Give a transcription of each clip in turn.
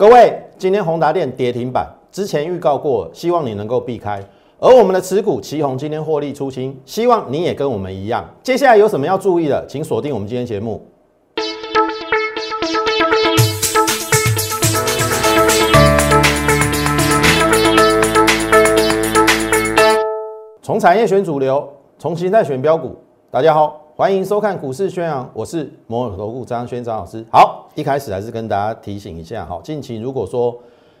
各位，今天宏达电跌停板，之前预告过，希望你能够避开。而我们的持股旗宏今天获利出清，希望你也跟我们一样。接下来有什么要注意的，请锁定我们今天节目。从产业选主流，从形态选标股。大家好，欢迎收看股市宣扬，我是摩尔投顾张轩张老师。好，一开始还是跟大家提醒一下，哈，近期如果说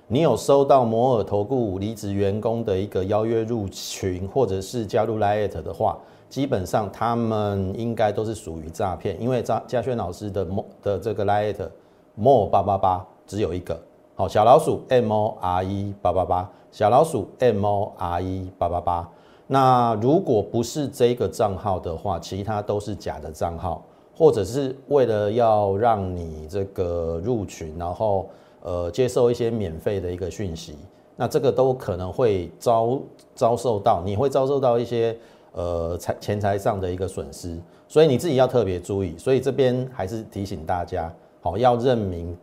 你有收到摩尔投顾离职员工的一个邀约入群，或者是加入 Lite 的话，基本上他们应该都是属于诈骗，因为张嘉轩老师的摩的这个 Lite More 八八八只有一个，好，小老鼠 M O R E 八八八，小老鼠 M O R E 八八八。那如果不是这个账号的话，其他都是假的账号，或者是为了要让你这个入群，然后呃接受一些免费的一个讯息，那这个都可能会遭遭受到，你会遭受到一些呃财钱财上的一个损失，所以你自己要特别注意。所以这边还是提醒大家，好要认明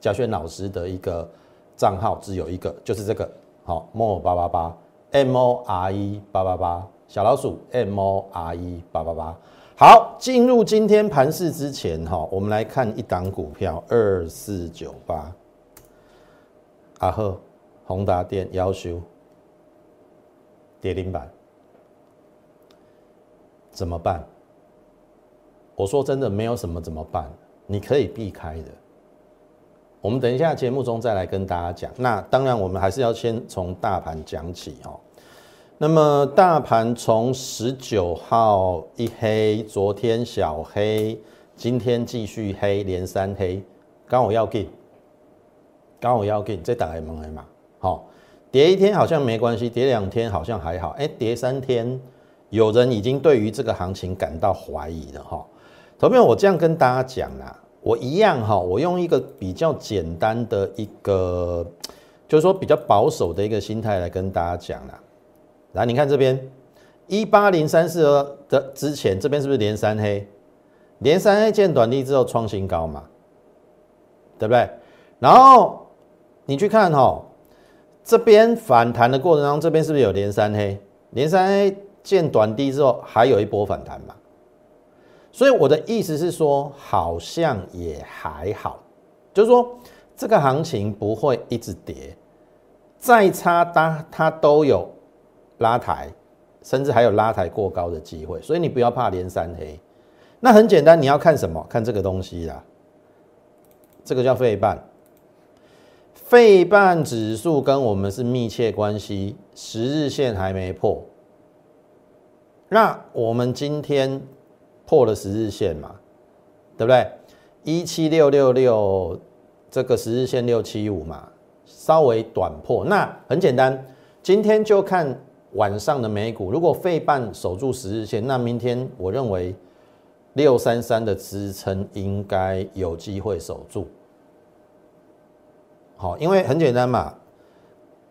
嘉轩老师的一个账号只有一个，就是这个好 mo 八八八。M O R E 八八八小老鼠 M O R E 八八八好，进入今天盘市之前哈，我们来看一档股票二四九八阿赫宏达电要求跌停板怎么办？我说真的没有什么怎么办，你可以避开的。我们等一下节目中再来跟大家讲。那当然，我们还是要先从大盘讲起哦。那么大盘从十九号一黑，昨天小黑，今天继续黑，连三黑，刚好要进，刚好要进，这打开门来嘛。好，跌一天好像没关系，跌两天好像还好。哎，跌三天，有人已经对于这个行情感到怀疑了哈。投票，我这样跟大家讲啦。我一样哈，我用一个比较简单的一个，就是说比较保守的一个心态来跟大家讲啦。来，你看这边一八零三四的之前，这边是不是连三黑？连三黑见短低之后创新高嘛，对不对？然后你去看哈，这边反弹的过程当中，这边是不是有连三黑？连三黑见短低之后，还有一波反弹嘛？所以我的意思是说，好像也还好，就是说这个行情不会一直跌，再差它它都有拉抬，甚至还有拉抬过高的机会。所以你不要怕连三黑。那很简单，你要看什么？看这个东西啦，这个叫费半，费半指数跟我们是密切关系，十日线还没破。那我们今天。破了十日线嘛，对不对？一七六六六这个十日线六七五嘛，稍微短破。那很简单，今天就看晚上的美股。如果费半守住十日线，那明天我认为六三三的支撑应该有机会守住。好，因为很简单嘛，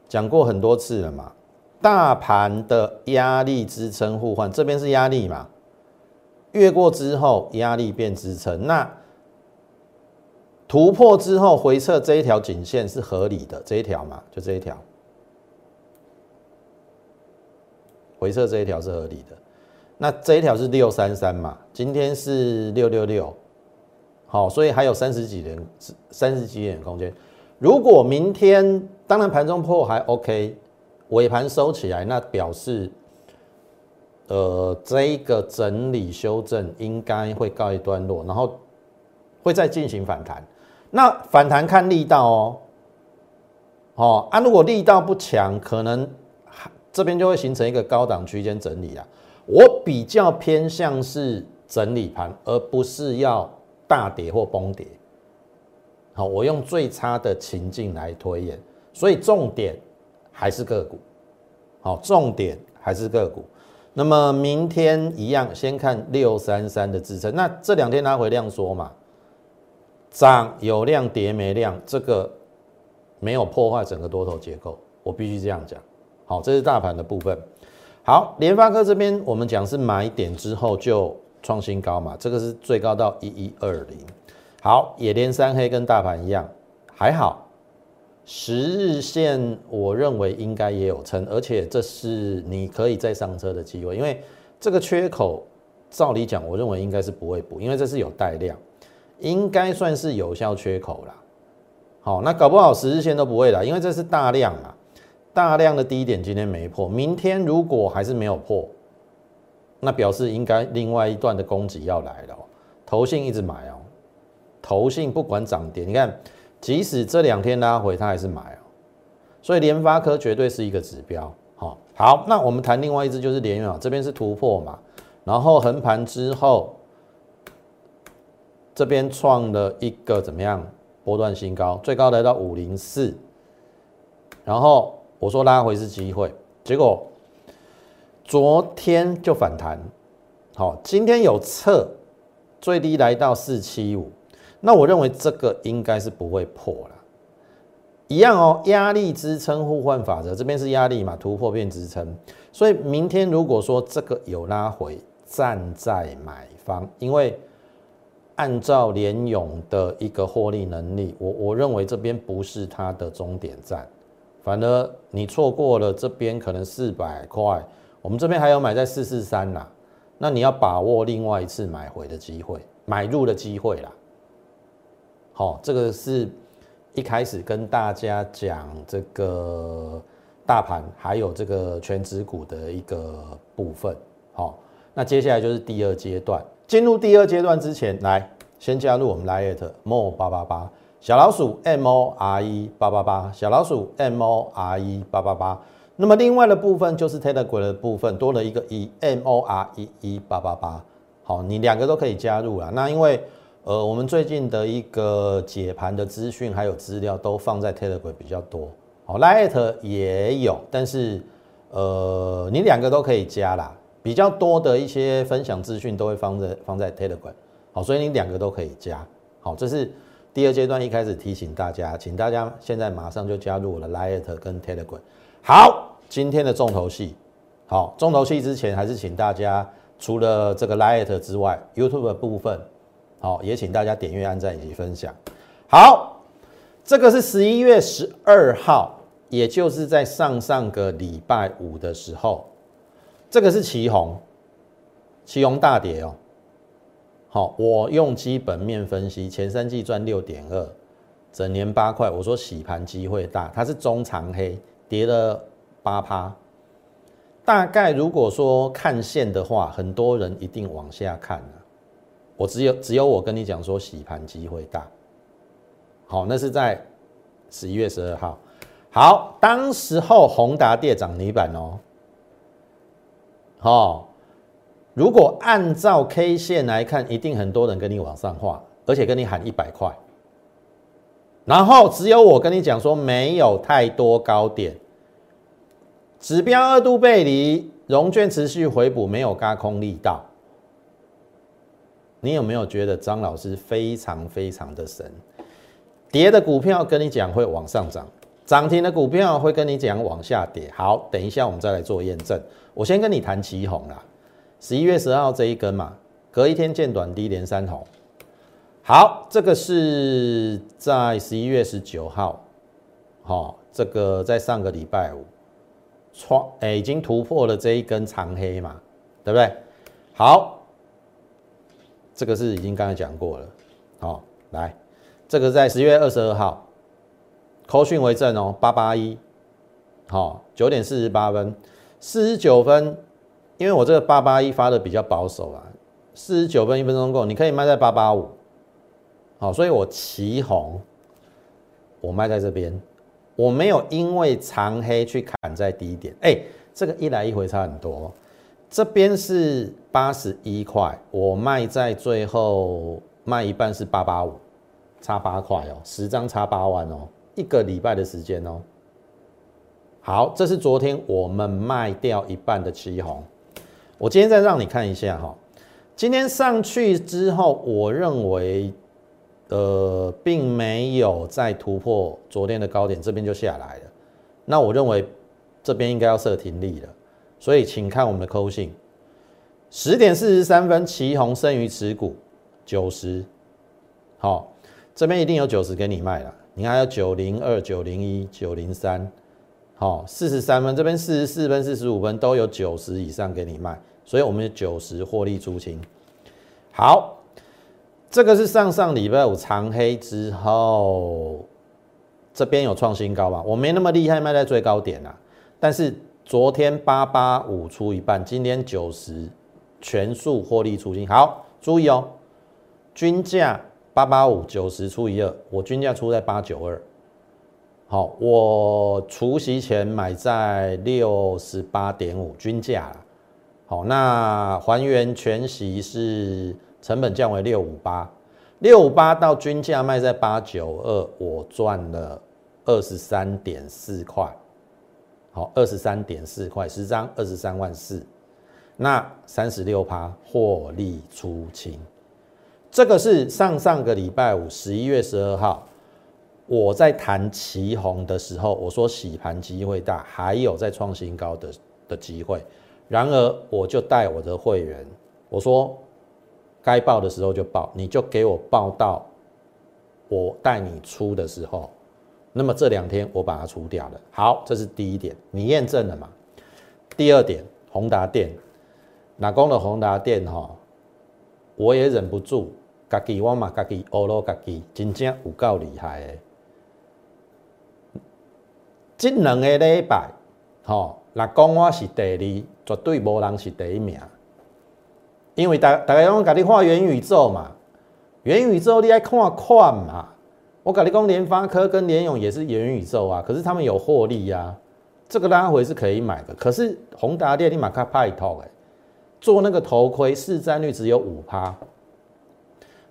讲过很多次了嘛，大盘的压力支撑互换，这边是压力嘛。越过之后，压力变支撑，那突破之后回撤这一条颈线是合理的，这一条嘛，就这一条，回撤这一条是合理的。那这一条是六三三嘛，今天是六六六，好，所以还有三十几点，三十几点空间。如果明天当然盘中破还 OK，尾盘收起来，那表示。呃，这一个整理修正应该会告一段落，然后会再进行反弹。那反弹看力道哦，哦啊，如果力道不强，可能这边就会形成一个高档区间整理啊。我比较偏向是整理盘，而不是要大跌或崩跌。好，我用最差的情境来推演，所以重点还是个股。好，重点还是个股。那么明天一样，先看六三三的支撑。那这两天拉回量缩嘛，涨有量跌没量，这个没有破坏整个多头结构，我必须这样讲。好，这是大盘的部分。好，联发科这边我们讲是买点之后就创新高嘛，这个是最高到一一二零。好，也连三黑跟大盘一样，还好，十日线我认为应该也有撑，而且这是你可以再上车的机会，因为这个缺口照理讲，我认为应该是不会补，因为这是有带量，应该算是有效缺口啦。好，那搞不好十日线都不会啦，因为这是大量啊，大量的低点今天没破，明天如果还是没有破，那表示应该另外一段的攻击要来了，投信一直买哦，投信不管涨跌，你看。即使这两天拉回，它还是买哦，所以联发科绝对是一个指标。好，好，那我们谈另外一只，就是联远，这边是突破嘛，然后横盘之后，这边创了一个怎么样波段新高，最高来到五零四，然后我说拉回是机会，结果昨天就反弹，好，今天有测最低来到四七五。那我认为这个应该是不会破了，一样哦，压力支撑互换法则，这边是压力嘛，突破变支撑，所以明天如果说这个有拉回，站在买方，因为按照联勇的一个获利能力，我我认为这边不是它的终点站，反而你错过了这边可能四百块，我们这边还有买在四四三啦，那你要把握另外一次买回的机会，买入的机会啦。好，这个是一开始跟大家讲这个大盘还有这个全指股的一个部分。好，那接下来就是第二阶段。进入第二阶段之前，来先加入我们 Lite More 八八八小老鼠 M O R E 八八八小老鼠 M O R E 八八八。那么另外的部分就是 Telegram 的部分，多了一个 E M O R E E 八八八。好，你两个都可以加入了。那因为呃，我们最近的一个解盘的资讯还有资料都放在 Telegram 比较多，好，Light 也有，但是呃，你两个都可以加啦，比较多的一些分享资讯都会放在放在 Telegram，好，所以你两个都可以加，好，这是第二阶段一开始提醒大家，请大家现在马上就加入我的 Light 跟 Telegram。好，今天的重头戏，好，重头戏之前还是请大家除了这个 Light 之外，YouTube 的部分。好，也请大家点阅、按赞以及分享。好，这个是十一月十二号，也就是在上上个礼拜五的时候，这个是旗红，旗红大跌哦。好，我用基本面分析，前三季赚六点二，整年八块。我说洗盘机会大，它是中长黑，跌了八趴。大概如果说看线的话，很多人一定往下看啊。我只有只有我跟你讲说洗盘机会大，好，那是在十一月十二号，好，当时候宏达跌涨泥板哦，好，如果按照 K 线来看，一定很多人跟你往上画，而且跟你喊一百块，然后只有我跟你讲说没有太多高点，指标二度背离，融券持续回补，没有嘎空力道。你有没有觉得张老师非常非常的神？跌的股票跟你讲会往上涨，涨停的股票会跟你讲往下跌。好，等一下我们再来做验证。我先跟你谈旗红啦，十一月十二号这一根嘛，隔一天见短低连三红。好，这个是在十一月十九号，好，这个在上个礼拜五创，哎，已经突破了这一根长黑嘛，对不对？好。这个是已经刚才讲过了，好，来，这个在十月二十二号，扣讯为证哦，八八一，好，九点四十八分，四十九分，因为我这个八八一发的比较保守啊，四十九分一分钟够，你可以卖在八八五，好，所以我旗红，我卖在这边，我没有因为长黑去砍在低点，哎，这个一来一回差很多。这边是八十一块，我卖在最后卖一半是八八五，差八块哦，十张差八万哦，一个礼拜的时间哦。好，这是昨天我们卖掉一半的旗红，我今天再让你看一下哈，今天上去之后，我认为呃并没有再突破昨天的高点，这边就下来了，那我认为这边应该要设停利了。所以，请看我们的扣信，十点四十三分，旗红生于持股九十，好，这边一定有九十给你卖了，你看有九零二、九零一、九零三，好，四十三分，这边四十四分、四十五分都有九十以上给你卖，所以我们九十获利出清。好，这个是上上礼拜五长黑之后，这边有创新高吧？我没那么厉害卖在最高点啊，但是昨天八八五出一半，今天九十全数获利出清。好，注意哦，均价。八八五九十除以二，我均价出在八九二。好，我除息前买在六十八点五均价。好，那还原全息是成本降为六五八，六五八到均价卖在八九二，我赚了二十三点四块。好，二十三点四块，十张二十三万四，那三十六趴获利出清。这个是上上个礼拜五，十一月十二号，我在谈旗红的时候，我说洗盘机会大，还有在创新高的的机会。然而，我就带我的会员，我说该报的时候就报，你就给我报到我带你出的时候。那么这两天我把它出掉了。好，这是第一点，你验证了嘛？第二点，宏达电，哪公的宏达电哈，我也忍不住。家己我嘛，家己学咯，家己真正有够厉害的。这两个礼拜，吼，若讲我是第二，绝对无人是第一名。因为大大家拢甲你画元宇宙嘛，元宇宙你爱看看嘛。我甲你讲，联发科跟联咏也是元宇宙啊，可是他们有获利呀，这个拉回是可以买的。可是宏达电你马卡派套诶，做那个头盔市占率只有五趴。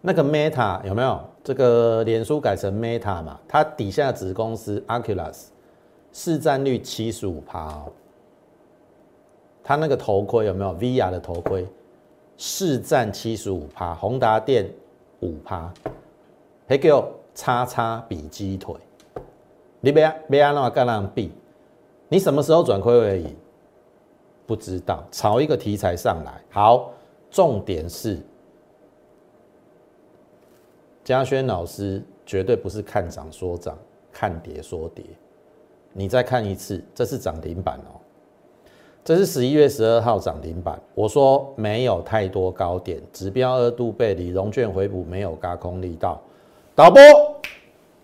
那个 Meta 有没有？这个脸书改成 Meta 嘛？它底下子公司 Oculus 市占率七十五趴哦。他那个头盔有没有 VR 的头盔？市占七十五趴，宏达电五趴，还叫叉叉比鸡腿。你别别安那干那比，你什么时候转亏为盈？不知道，炒一个题材上来。好，重点是。嘉轩老师绝对不是看涨说涨，看跌说跌。你再看一次，这是涨停板哦，这是十一月十二号涨停板。我说没有太多高点，指标二度背离，融券回补没有高空力道。导播，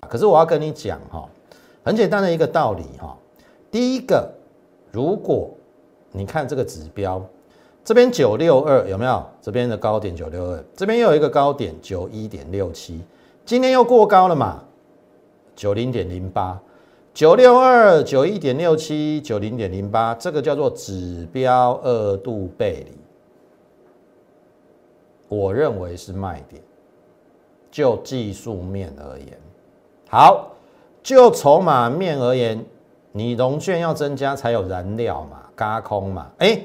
可是我要跟你讲哈，很简单的一个道理哈。第一个，如果你看这个指标。这边九六二有没有？这边的高点九六二，这边又有一个高点九一点六七，今天又过高了嘛？九零点零八，九六二九一点六七九零点零八，这个叫做指标二度背离，我认为是卖点。就技术面而言，好，就筹码面而言，你融券要增加才有燃料嘛，加空嘛，哎。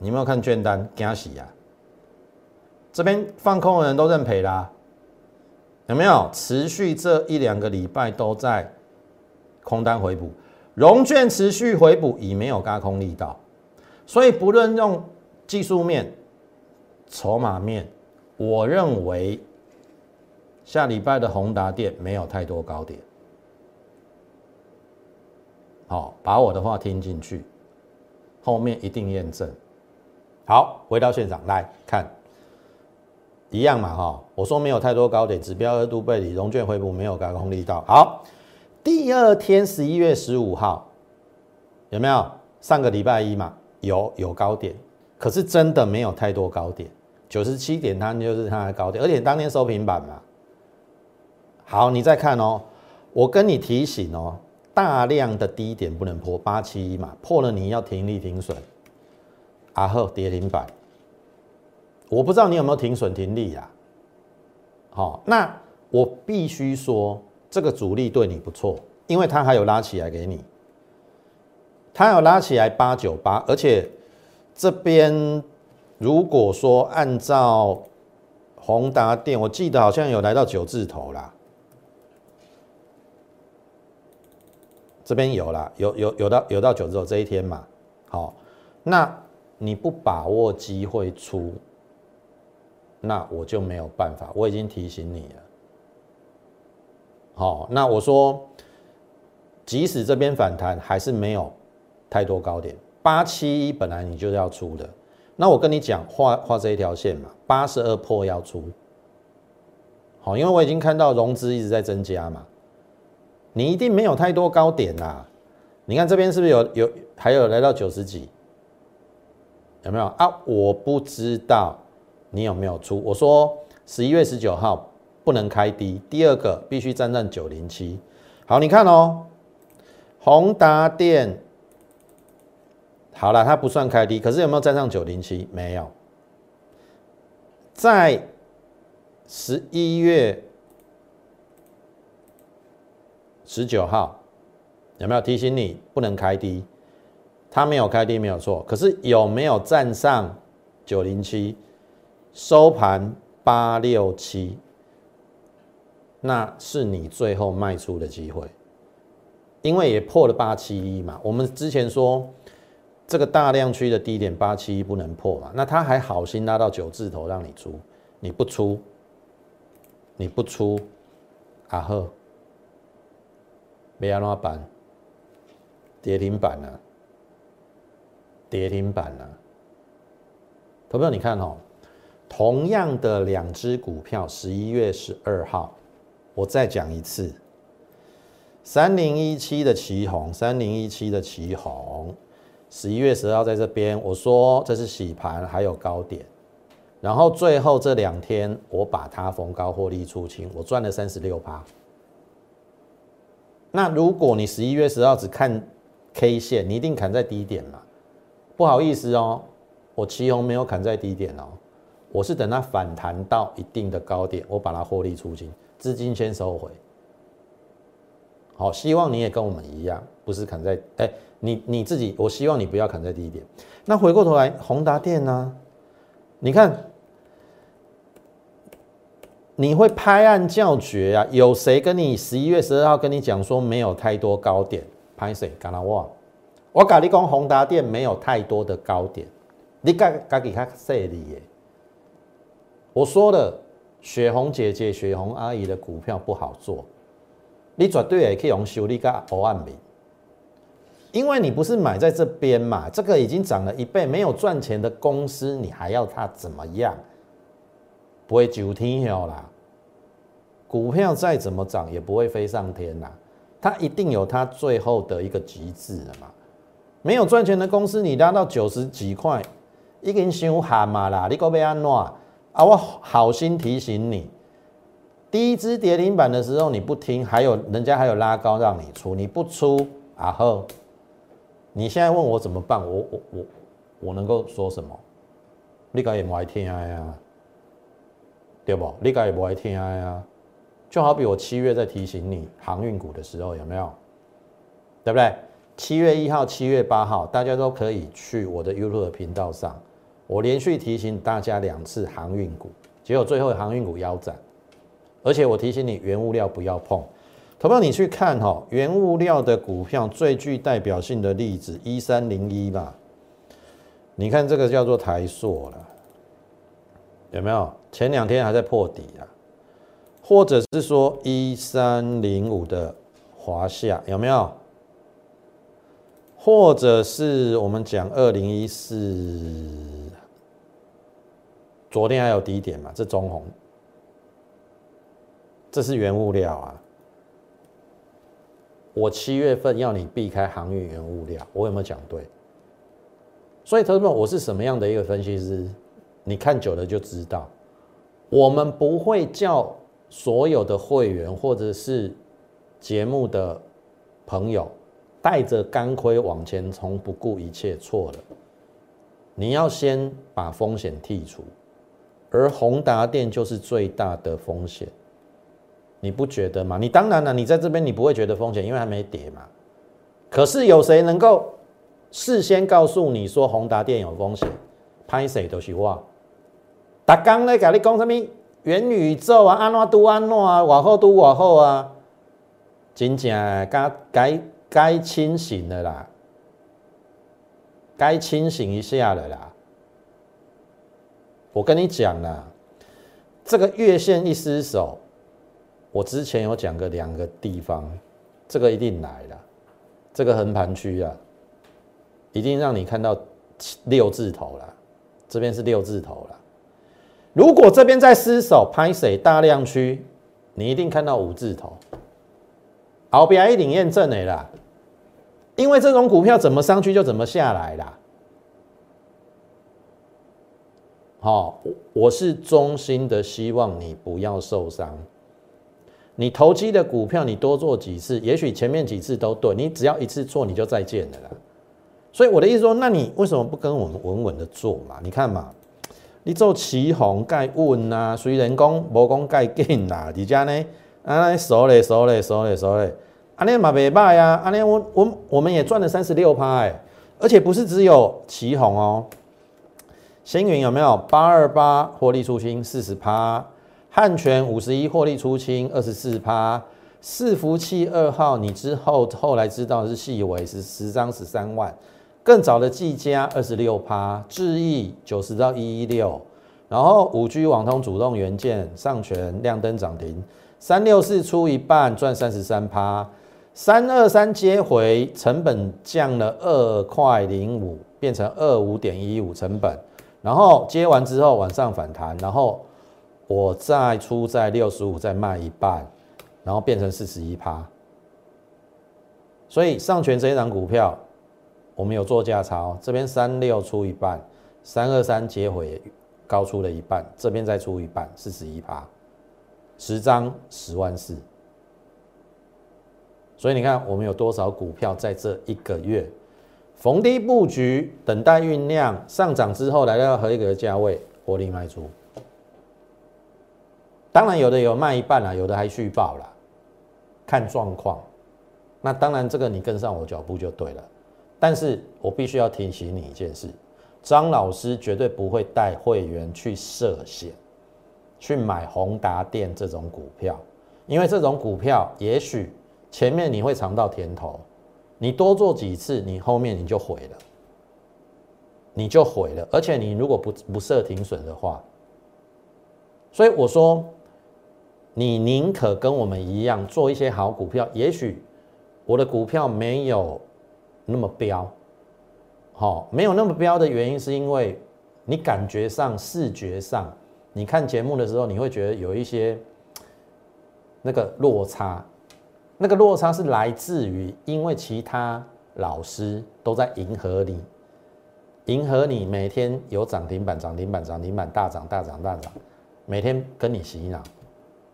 你有没有看券单？惊喜呀！这边放空的人都认赔啦，有没有？持续这一两个礼拜都在空单回补，融券持续回补已没有轧空力道，所以不论用技术面、筹码面，我认为下礼拜的宏达电没有太多高点。好，把我的话听进去，后面一定验证。好，回到现场来看，一样嘛哈。我说没有太多高点，指标额度背离，融券回补没有高空力道。好，第二天十一月十五号有没有？上个礼拜一嘛，有有高点，可是真的没有太多高点，九十七点它就是它的高点，而且当天收平板嘛。好，你再看哦，我跟你提醒哦，大量的低点不能破八七一嘛，破了你要停利停损。阿赫跌停板，我不知道你有没有停损停利呀？好，那我必须说这个主力对你不错，因为它还有拉起来给你，它有拉起来八九八，而且这边如果说按照宏达电，我记得好像有来到九字头啦，这边有啦，有有有到有到九字头这一天嘛，好，那。你不把握机会出，那我就没有办法。我已经提醒你了，好，那我说，即使这边反弹，还是没有太多高点。八七一本来你就是要出的，那我跟你讲，画画这一条线嘛，八十二破要出。好，因为我已经看到融资一直在增加嘛，你一定没有太多高点啦。你看这边是不是有有还有来到九十几？有没有啊？我不知道你有没有出。我说十一月十九号。不能开低，第二个必须站上九零七。好，你看哦，宏达电好了，它不算开低，可是有没有站上九零七？没有。在十一月十九号有没有提醒你不能开低？它没有开低，没有错。可是有没有站上九零七？收盘八六七。那是你最后卖出的机会，因为也破了八七一嘛。我们之前说这个大量区的低点八七一不能破嘛，那他还好心拉到九字头让你出，你不出，你不出，啊呵，没安怎办？跌停板啊，跌停板啊。投票你看哦，同样的两只股票，十一月十二号。我再讲一次，三零一七的旗红，三零一七的旗红，十一月十号在这边，我说这是洗盘，还有高点，然后最后这两天我把它逢高获利出清，我赚了三十六趴。那如果你十一月十号只看 K 线，你一定砍在低点嘛？不好意思哦，我旗红没有砍在低点哦，我是等它反弹到一定的高点，我把它获利出清。资金先收回，好，希望你也跟我们一样，不是砍在哎，你你自己，我希望你不要砍在低点。那回过头来，宏达电呢？你看，你会拍案叫绝啊？有谁跟你十一月十二号跟你讲说没有太多高点？拍谁？干拉我，我跟你讲，宏达电没有太多的高点，你该该给他说理耶。我说了。雪红姐姐、雪红阿姨的股票不好做，你绝对也可以用修理个五万米，因为你不是买在这边嘛，这个已经涨了一倍，没有赚钱的公司，你还要它怎么样？不会九天了啦，股票再怎么涨也不会飞上天啦，它一定有它最后的一个极致的嘛。没有赚钱的公司，你拉到九十几块，已经伤寒嘛啦，你个要安怎？啊！我好心提醒你，第一支跌停板的时候你不听，还有人家还有拉高让你出，你不出啊呵！你现在问我怎么办？我我我我能够说什么？你该也不爱听呀，对不？你该也不爱听呀。就好比我七月在提醒你航运股的时候，有没有？对不对？七月一号、七月八号，大家都可以去我的 YouTube 频道上。我连续提醒大家两次航运股，结果最后航运股腰斩，而且我提醒你原物料不要碰。投票你去看哈，原物料的股票最具代表性的例子一三零一吧，你看这个叫做台塑了，有没有？前两天还在破底啊，或者是说一三零五的华夏有没有？或者是我们讲二零一四。昨天还有低点嘛？这中红，这是原物料啊。我七月份要你避开航运原物料，我有没有讲对？所以，同学们，我是什么样的一个分析师？你看久了就知道。我们不会叫所有的会员或者是节目的朋友带着钢盔往前冲，不顾一切，错了。你要先把风险剔除。而宏达电就是最大的风险，你不觉得吗？你当然了，你在这边你不会觉得风险，因为还没跌嘛。可是有谁能够事先告诉你说宏达电有风险？拍谁都是我。达刚咧，甲你讲什么元宇宙啊，安怎都安怎啊，往后都往后啊，真正该该该清醒的啦，该清醒一下了啦。我跟你讲啦，这个月线一失守，我之前有讲个两个地方，这个一定来了，这个横盘区啊，一定让你看到六字头了，这边是六字头了。如果这边在失手拍水大量区，你一定看到五字头。后边一定验证的啦，因为这种股票怎么上去就怎么下来啦。好，我是衷心的希望你不要受伤。你投机的股票，你多做几次，也许前面几次都对，你只要一次错，你就再见了啦。所以我的意思说，那你为什么不跟我们稳稳的做嘛？你看嘛，你做旗红盖稳呐，虽然讲无讲盖紧啦，而且呢。啊，熟嘞，熟嘞，熟嘞，熟嘞！阿尼嘛袂歹呀，阿尼我我我们也赚了三十六趴哎，而且不是只有旗红哦，星云有没有？八二八获利出清四十趴，汉泉五十一获利出清二十四趴，伺服器二号你之后后来知道是细微是十张十三万，更早的技嘉二十六趴，智毅九十到一一六，然后五 G 网通主动元件上权亮灯涨停。三六四出一半赚三十三趴，三二三接回成本降了二块零五，变成二五点一五成本，然后接完之后往上反弹，然后我再出在六十五再卖一半，然后变成四十一趴。所以上权这一档股票，我们有做价差，这边三六出一半，三二三接回高出了一半，这边再出一半，四十一趴。十张十万四，所以你看我们有多少股票在这一个月逢低布局，等待酝酿上涨之后来到合一个价位获利卖出。当然有的有卖一半了，有的还续报了，看状况。那当然这个你跟上我脚步就对了。但是我必须要提醒你一件事：张老师绝对不会带会员去涉险。去买宏达电这种股票，因为这种股票也许前面你会尝到甜头，你多做几次，你后面你就毁了，你就毁了。而且你如果不不设停损的话，所以我说，你宁可跟我们一样做一些好股票，也许我的股票没有那么标，好，没有那么标的原因是因为你感觉上、视觉上。你看节目的时候，你会觉得有一些那个落差，那个落差是来自于因为其他老师都在迎合你，迎合你每天有涨停板、涨停板、涨停板大涨、大涨、大涨，每天跟你洗脑，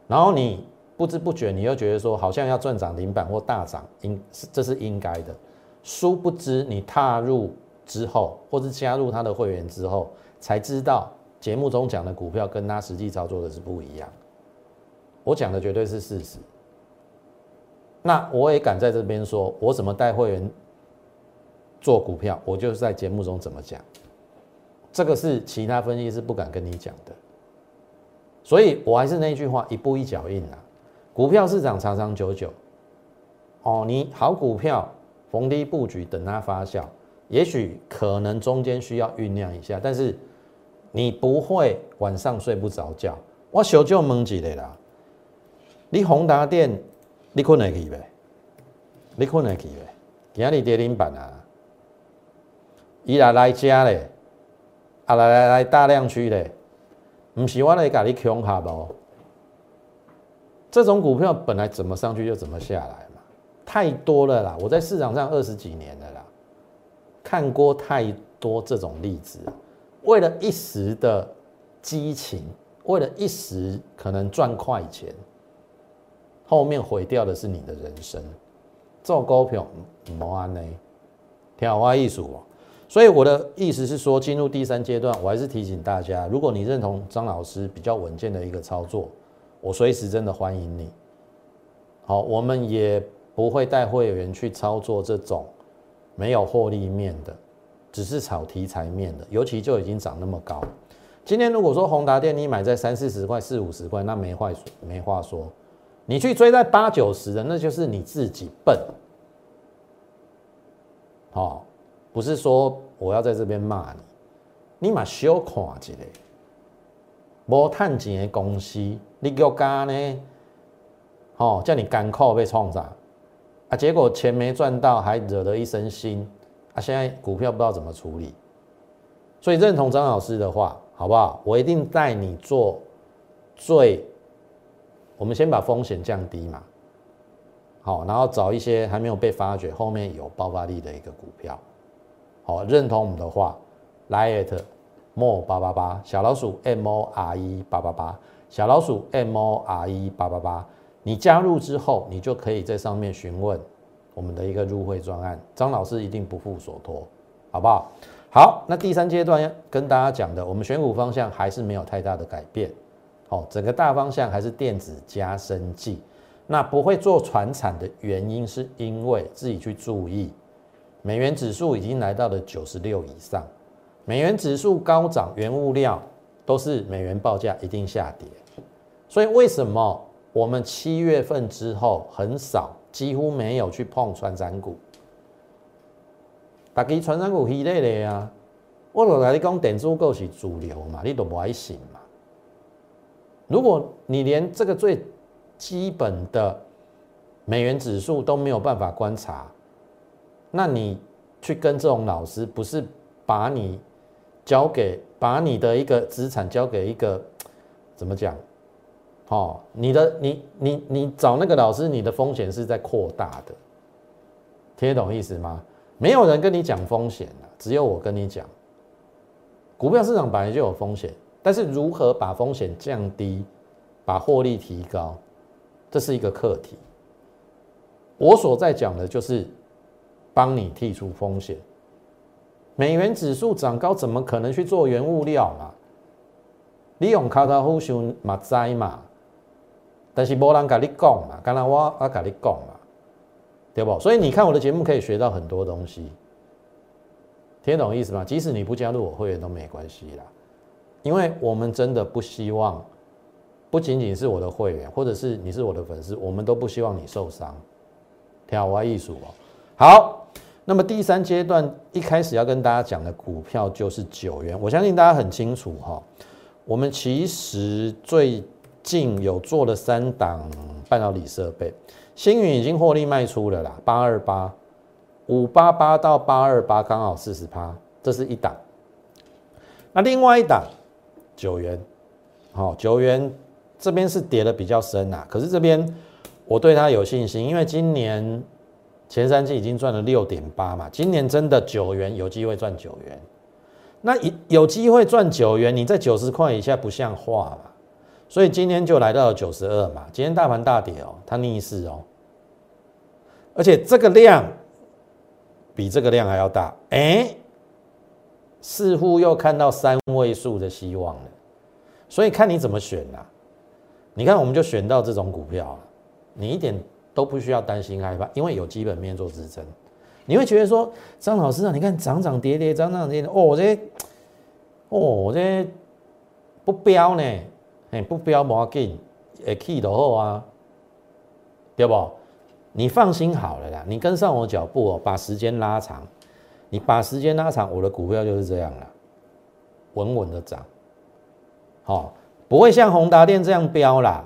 然后你不知不觉你又觉得说好像要赚涨停板或大涨，应这是应该的，殊不知你踏入之后，或是加入他的会员之后，才知道。节目中讲的股票跟他实际操作的是不一样，我讲的绝对是事实。那我也敢在这边说，我怎么带会员做股票，我就是在节目中怎么讲，这个是其他分析师不敢跟你讲的。所以我还是那句话，一步一脚印啊。股票市场长长久久，哦，你好股票逢低布局，等它发酵，也许可能中间需要酝酿一下，但是。你不会晚上睡不着觉，我小舅问一个啦。你宏达电，你困得去呗？你困得去呗？今日跌停板啊！伊来来加咧，啊来来来大量区咧，唔是我来甲你恐吓无？这种股票本来怎么上去就怎么下来嘛，太多了啦！我在市场上二十几年了啦，看过太多这种例子。为了一时的激情，为了一时可能赚快钱，后面毁掉的是你的人生。做股票唔安呢，听话艺术。所以我的意思是说，进入第三阶段，我还是提醒大家，如果你认同张老师比较稳健的一个操作，我随时真的欢迎你。好，我们也不会带会员去操作这种没有获利面的。只是炒题材面的，尤其就已经涨那么高。今天如果说宏达电你买在三四十块、四五十块，那没话没话说。你去追在八九十的，那就是你自己笨。好，不是说我要在这边骂你，你嘛小看一个，无赚钱的公司，你叫加呢？哦，叫你赶快被创啥啊？结果钱没赚到，还惹了一身腥啊！现在股票不知道怎么处理，所以认同张老师的话，好不好？我一定带你做最，我们先把风险降低嘛，好，然后找一些还没有被发掘、后面有爆发力的一个股票。好，认同我们的话，来 at more 八八八小老鼠 m o r e 八八八小老鼠 m o r e 八八八。你加入之后，你就可以在上面询问我们的一个入会专案，张老师一定不负所托，好不好？好，那第三阶段跟大家讲的，我们选股方向还是没有太大的改变，整个大方向还是电子加生技。那不会做船产的原因，是因为自己去注意，美元指数已经来到了九十六以上，美元指数高涨，原物料都是美元报价一定下跌，所以为什么？我们七月份之后很少，几乎没有去碰传山股。大家传山股稀累的呀，我老来你讲电子股是主流嘛，你都不爱信。如果你连这个最基本的美元指数都没有办法观察，那你去跟这种老师，不是把你交给把你的一个资产交给一个怎么讲？哦，你的你你你找那个老师，你的风险是在扩大的，听得懂意思吗？没有人跟你讲风险了，只有我跟你讲，股票市场本来就有风险，但是如何把风险降低，把获利提高，这是一个课题。我所在讲的就是帮你剔除风险。美元指数涨高，怎么可能去做原物料嘛？你用卡塔夫想嘛灾嘛？但是无人跟你讲嘛，刚才我我跟你讲嘛，对不？所以你看我的节目可以学到很多东西，听懂意思吗？即使你不加入我会员都没关系啦，因为我们真的不希望，不仅仅是我的会员，或者是你是我的粉丝，我们都不希望你受伤。听我艺术哦。好，那么第三阶段一开始要跟大家讲的股票就是九元，我相信大家很清楚哈。我们其实最近有做了三档半导体设备，星云已经获利卖出了啦，八二八五八八到八二八刚好四十趴，这是一档。那另外一档九元，好九元这边是跌的比较深呐，可是这边我对它有信心，因为今年前三季已经赚了六点八嘛，今年真的九元有机会赚九元，那有有机会赚九元，你在九十块以下不像话嘛。所以今天就来到九十二嘛，今天大盘大跌哦，它逆势哦，而且这个量比这个量还要大，哎，似乎又看到三位数的希望了，所以看你怎么选啦。你看我们就选到这种股票，你一点都不需要担心害怕，因为有基本面做支撑。你会觉得说，张老师啊，你看涨涨跌跌，涨涨跌跌，哦，我这，哦，我这不标呢。哎，不标不要紧，哎，key 的好啊，对不？你放心好了啦，你跟上我脚步哦，把时间拉长，你把时间拉长，我的股票就是这样了，稳稳的涨，好，不会像宏达电这样标啦，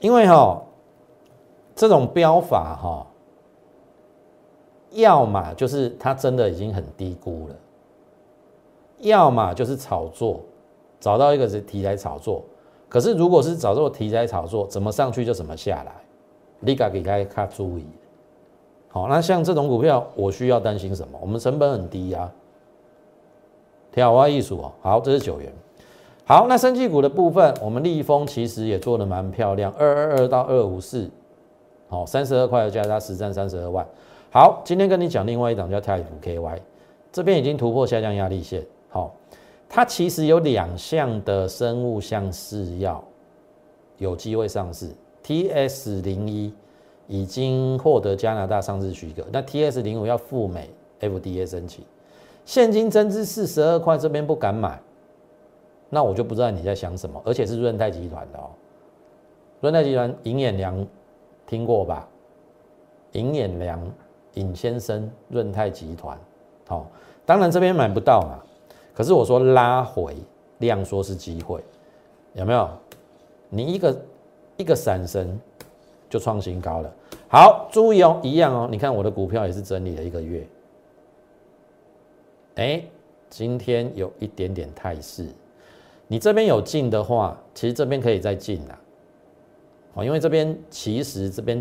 因为哈，这种标法哈，要么就是它真的已经很低估了，要么就是炒作，找到一个是题材炒作。可是，如果是找这个题材炒作，怎么上去就怎么下来，你该给他看注意。好，那像这种股票，我需要担心什么？我们成本很低呀，挑花艺术哦。好，这是九元。好，那生技股的部分，我们立丰其实也做的蛮漂亮，二二二到二五四，好，三十二块的加加实战三十二万。好，今天跟你讲另外一档叫泰普 KY，这边已经突破下降压力线。好。它其实有两项的生物相似药有机会上市，T S 零一已经获得加拿大上市许可，那 T S 零五要赴美 F D A 申请，现金增资四十二块，这边不敢买，那我就不知道你在想什么，而且是润泰集团的哦，润泰集团尹衍良听过吧？尹衍良尹先生，润泰集团，好，当然这边买不到嘛。可是我说拉回量说是机会，有没有？你一个一个闪神就创新高了。好，注意哦，一样哦，你看我的股票也是整理了一个月，哎，今天有一点点态势，你这边有进的话，其实这边可以再进啦。哦，因为这边其实这边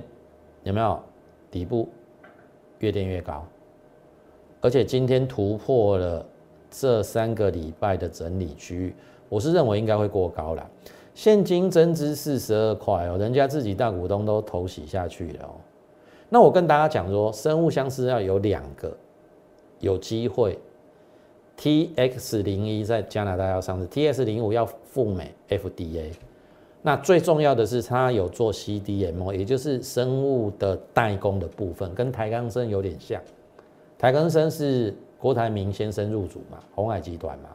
有没有底部越垫越高，而且今天突破了这三个礼拜的整理区域，我是认为应该会过高了。现金增资四十二块哦，人家自己大股东都投洗下去了哦。那我跟大家讲说，生物相似要有两个有机会，T X 零一在加拿大要上市，T X 零五要赴美 F D A。那最重要的是，它有做 C D M 也就是生物的代工的部分，跟台钢生有点像。台钢生是郭台铭先生入主嘛，红海集团嘛。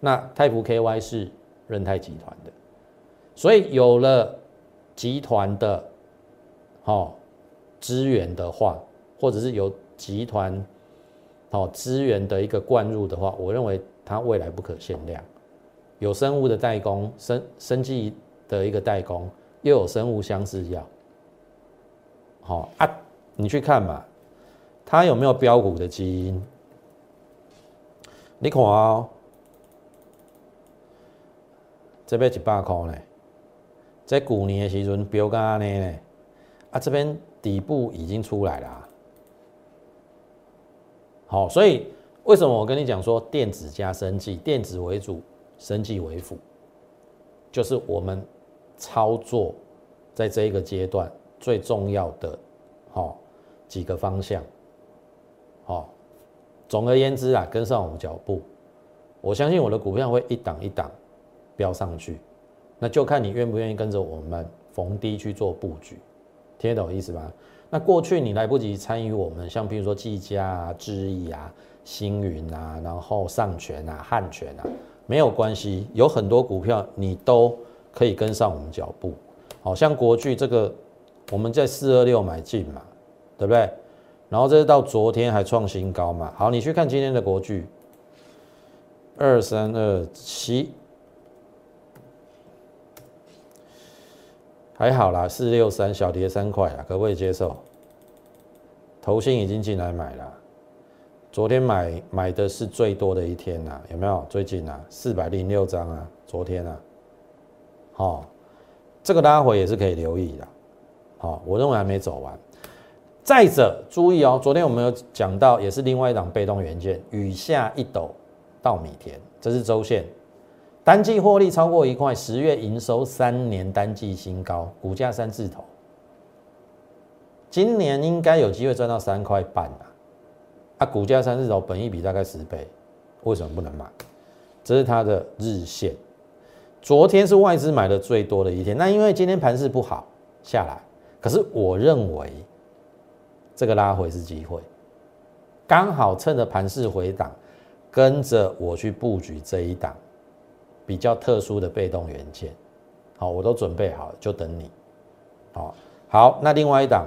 那泰福 K Y 是润泰集团的。所以有了集团的好资源的话，或者是有集团好资源的一个灌入的话，我认为它未来不可限量。有生物的代工，生生技的一个代工，又有生物相似药，好啊，你去看嘛，它有没有标股的基因？你看啊，这边一百块呢。在古年的时阵标价安尼呢，啊这边底部已经出来了，好，所以为什么我跟你讲说电子加生技，电子为主，生技为辅，就是我们操作在这一个阶段最重要的，好几个方向，好，总而言之啊，跟上我们脚步，我相信我的股票会一档一档飙上去。那就看你愿不愿意跟着我们逢低去做布局，听得懂意思吧？那过去你来不及参与我们，像比如说技嘉啊、智毅啊、星云啊，然后上权啊、汉权啊，没有关系，有很多股票你都可以跟上我们脚步。好像国巨这个，我们在四二六买进嘛，对不对？然后这是到昨天还创新高嘛。好，你去看今天的国巨，二三二七。还好啦，四六三小跌三块啊，可不可以接受？投信已经进来买了，昨天买买的是最多的一天呐，有没有？最近啊，四百零六张啊，昨天啊，好，这个拉回也是可以留意的，好，我认为还没走完。再者，注意哦，昨天我们有讲到，也是另外一档被动元件，雨下一斗到米田，这是周线。单季获利超过一块，十月营收三年单季新高，股价三字头，今年应该有机会赚到三块半啊！啊，股价三字头，本一比大概十倍，为什么不能买？这是它的日线。昨天是外资买的最多的一天，那因为今天盘势不好下来，可是我认为这个拉回是机会，刚好趁着盘势回档，跟着我去布局这一档。比较特殊的被动元件，好，我都准备好了，就等你。好，好，那另外一档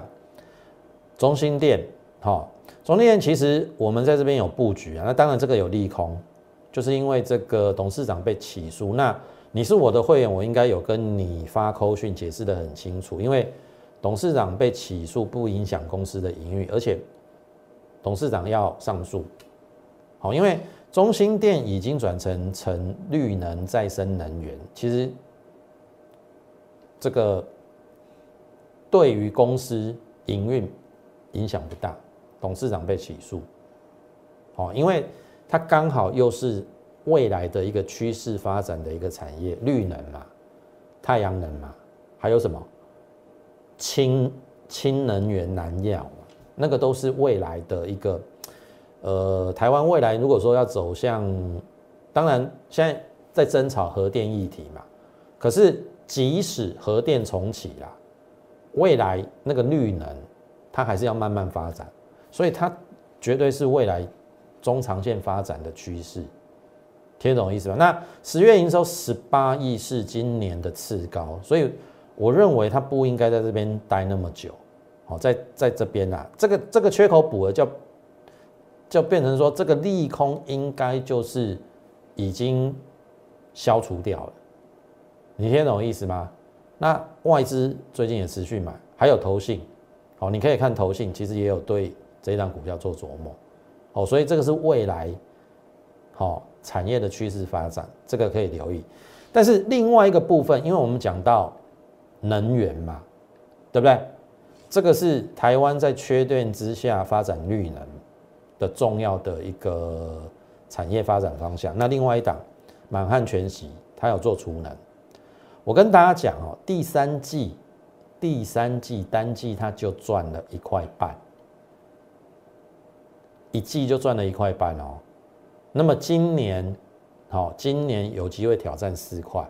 中心店，好，中心店其实我们在这边有布局啊。那当然这个有利空，就是因为这个董事长被起诉。那你是我的会员，我应该有跟你发扣讯解释的很清楚。因为董事长被起诉不影响公司的营运，而且董事长要上诉。好，因为。中心电已经转成成绿能再生能源，其实这个对于公司营运影响不大。董事长被起诉，哦，因为它刚好又是未来的一个趋势发展的一个产业，绿能嘛，太阳能嘛，还有什么氢氢能源燃料，那个都是未来的一个。呃，台湾未来如果说要走向，当然现在在争吵核电议题嘛，可是即使核电重启啦，未来那个绿能它还是要慢慢发展，所以它绝对是未来中长线发展的趋势，听懂意思吧？那十月营收十八亿是今年的次高，所以我认为它不应该在这边待那么久，好，在在这边啊，这个这个缺口补了叫。就变成说，这个利空应该就是已经消除掉了。你听懂意思吗？那外资最近也持续买，还有投信，好，你可以看投信，其实也有对这一档股票做琢磨，哦，所以这个是未来好产业的趋势发展，这个可以留意。但是另外一个部分，因为我们讲到能源嘛，对不对？这个是台湾在缺电之下发展绿能的重要的一个产业发展方向。那另外一档满汉全席，它有做储能。我跟大家讲哦，第三季。第三季单季它就赚了一块半，一季就赚了一块半哦。那么今年，好，今年有机会挑战四块，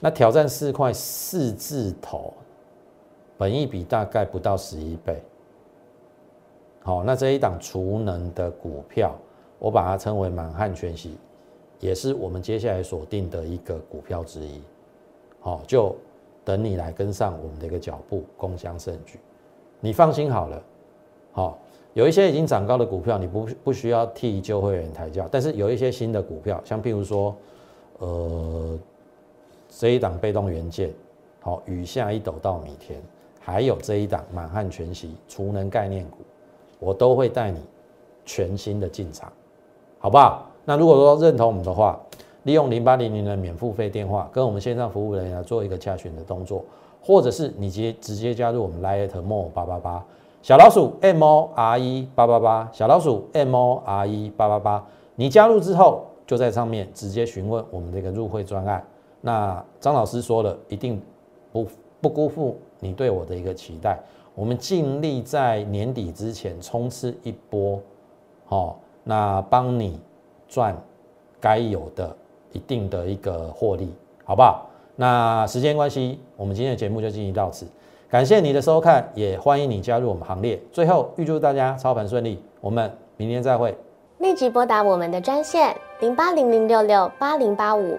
那挑战四块四字头，本益比大概不到十一倍。好，那这一档储能的股票，我把它称为满汉全席，也是我们接下来锁定的一个股票之一。好，就。等你来跟上我们的一个脚步，共襄盛举。你放心好了，好，有一些已经涨高的股票，你不不需要替旧会员抬轿。但是有一些新的股票，像譬如说，呃，这一档被动元件，好，雨下一斗到米田，还有这一档满汉全席储能概念股，我都会带你全新的进场，好不好？那如果说认同我们的话，利用零八零零的免付费电话，跟我们线上服务人员做一个洽询的动作，或者是你直接直接加入我们 Lite More 八八八小老鼠 M O R E 八八八小老鼠 M O R E 八八八，你加入之后就在上面直接询问我们这个入会专案。那张老师说了一定不不辜负你对我的一个期待，我们尽力在年底之前冲刺一波，好，那帮你赚该有的。一定的一个获利，好不好？那时间关系，我们今天的节目就进行到此。感谢你的收看，也欢迎你加入我们行列。最后，预祝大家操盘顺利，我们明天再会。立即拨打我们的专线零八零零六六八零八五